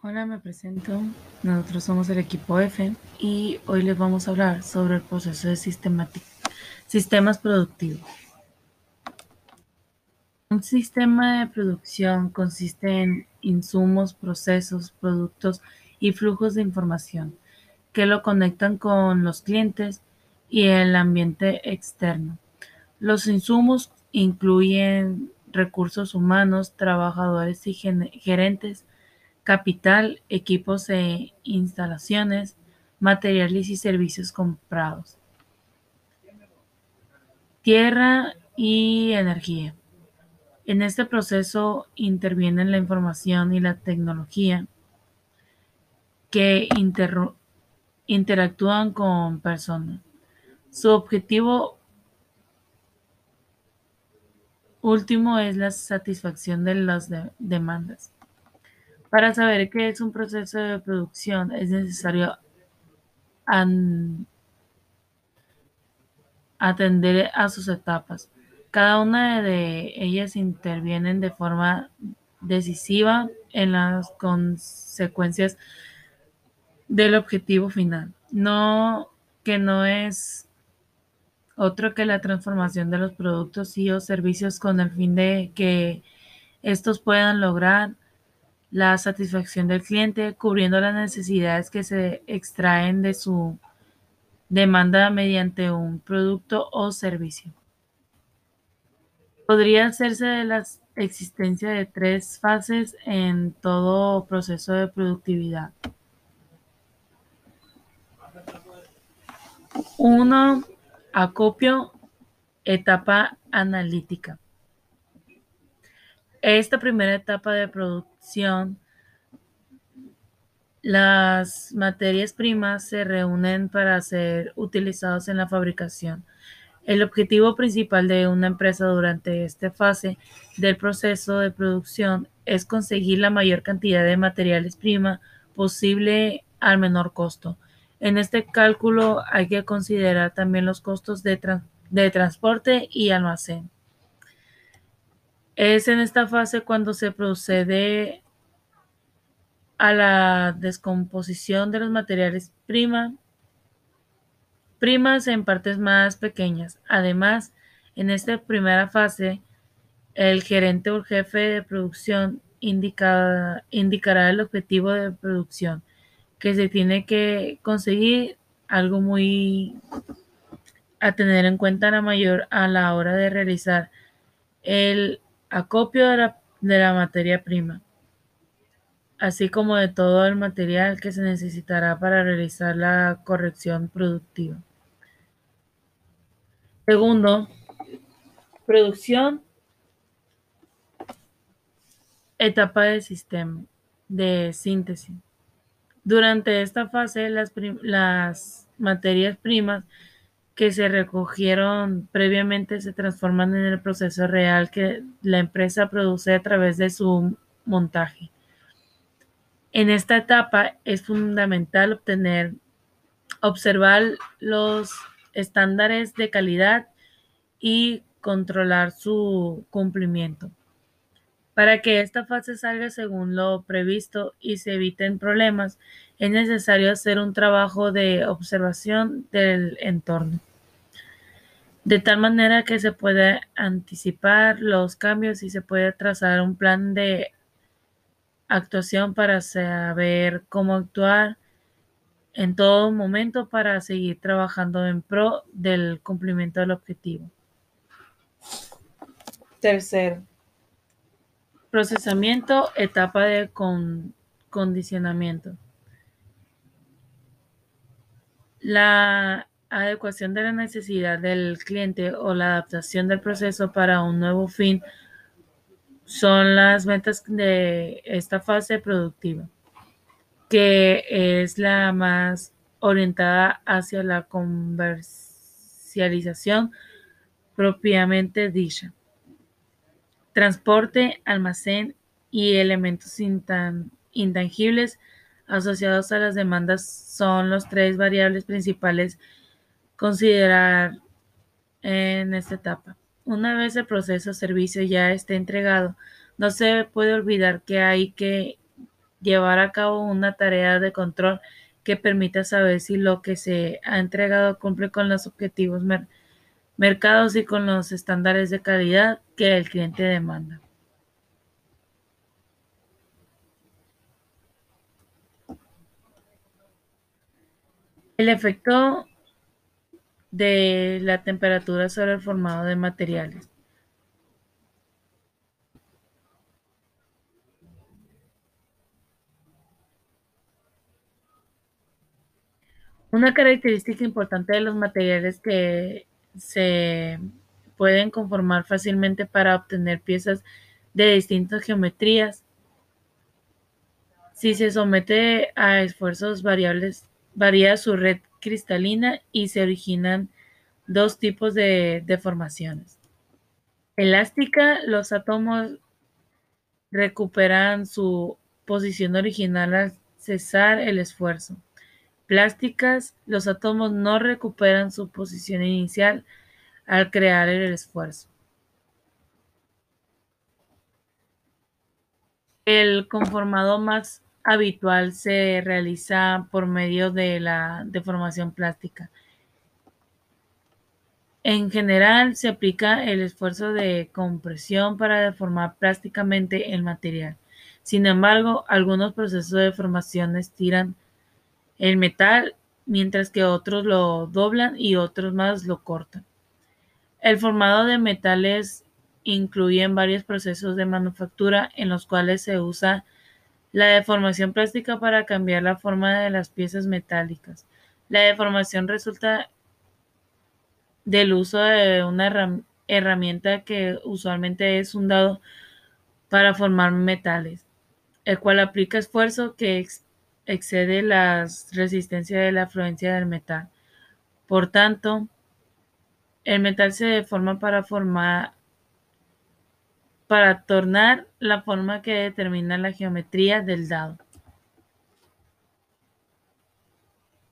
Hola, me presento. Nosotros somos el equipo F y hoy les vamos a hablar sobre el proceso de sistemas productivos. Un sistema de producción consiste en insumos, procesos, productos y flujos de información que lo conectan con los clientes y el ambiente externo. Los insumos incluyen recursos humanos, trabajadores y gerentes, capital, equipos e instalaciones, materiales y servicios comprados, tierra y energía. En este proceso intervienen la información y la tecnología que interactúan con personas. Su objetivo último es la satisfacción de las demandas. Para saber qué es un proceso de producción es necesario atender a sus etapas. Cada una de ellas intervienen de forma decisiva en las consecuencias del objetivo final, no que no es otro que la transformación de los productos y o servicios con el fin de que estos puedan lograr la satisfacción del cliente, cubriendo las necesidades que se extraen de su demanda mediante un producto o servicio. Podría hacerse de la existencia de tres fases en todo proceso de productividad. Uno, acopio, etapa analítica. Esta primera etapa de las materias primas se reúnen para ser utilizados en la fabricación. El objetivo principal de una empresa durante esta fase del proceso de producción es conseguir la mayor cantidad de materiales prima posible al menor costo. En este cálculo hay que considerar también los costos de, de transporte y almacén. Es en esta fase cuando se procede a la descomposición de los materiales prima, primas en partes más pequeñas. Además, en esta primera fase, el gerente o jefe de producción indicará el objetivo de producción que se tiene que conseguir, algo muy a tener en cuenta la mayor a la hora de realizar el acopio de la, materia prima, así como de todo el material que se necesitará para realizar la corrección productiva. Segundo, producción, etapa de sistema de síntesis. Durante esta fase, las, las materias primas que se recogieron previamente se transforman en el proceso real que la empresa produce a través de su montaje. En esta etapa es fundamental obtener, observar los estándares de calidad y controlar su cumplimiento. Para que esta fase salga según lo previsto y se eviten problemas, es necesario hacer un trabajo de observación del entorno de tal manera que se puede anticipar los cambios y se puede trazar un plan de actuación para saber cómo actuar en todo momento para seguir trabajando en pro del cumplimiento del objetivo. Tercero, procesamiento, etapa de condicionamiento. La adecuación de la necesidad del cliente o la adaptación del proceso para un nuevo fin son las metas de esta fase productiva, que es la más orientada hacia la comercialización propiamente dicha. Transporte, almacén y elementos intangibles asociados a las demandas son los tres variables principales considerar en esta etapa. Una vez el proceso o servicio ya esté entregado, no se puede olvidar que hay que llevar a cabo una tarea de control que permita saber si lo que se ha entregado cumple con los objetivos mercados y con los estándares de calidad que el cliente demanda. El efecto de la temperatura sobre el formado de materiales. Una característica importante de los materiales que se pueden conformar fácilmente para obtener piezas de distintas geometrías. Si se somete a esfuerzos variables, varía su red cristalina y se originan dos tipos de deformaciones. Elástica, los átomos recuperan su posición original al cesar el esfuerzo. Plásticas, los átomos no recuperan su posición inicial al crear el esfuerzo. El conformado más habitual se realiza por medio de la deformación plástica. En general, se aplica el esfuerzo de compresión para deformar plásticamente el material. Sin embargo, algunos procesos de deformación estiran el metal, mientras que otros lo doblan y otros más lo cortan. El formado de metales incluye varios procesos de manufactura en los cuales se usa la deformación plástica para cambiar la forma de las piezas metálicas. La deformación resulta del uso de una herramienta que usualmente es un dado para formar metales, el cual aplica esfuerzo que excede la resistencia de la afluencia del metal. Por tanto, el metal se deforma para formar para tornar la forma que determina la geometría del dado.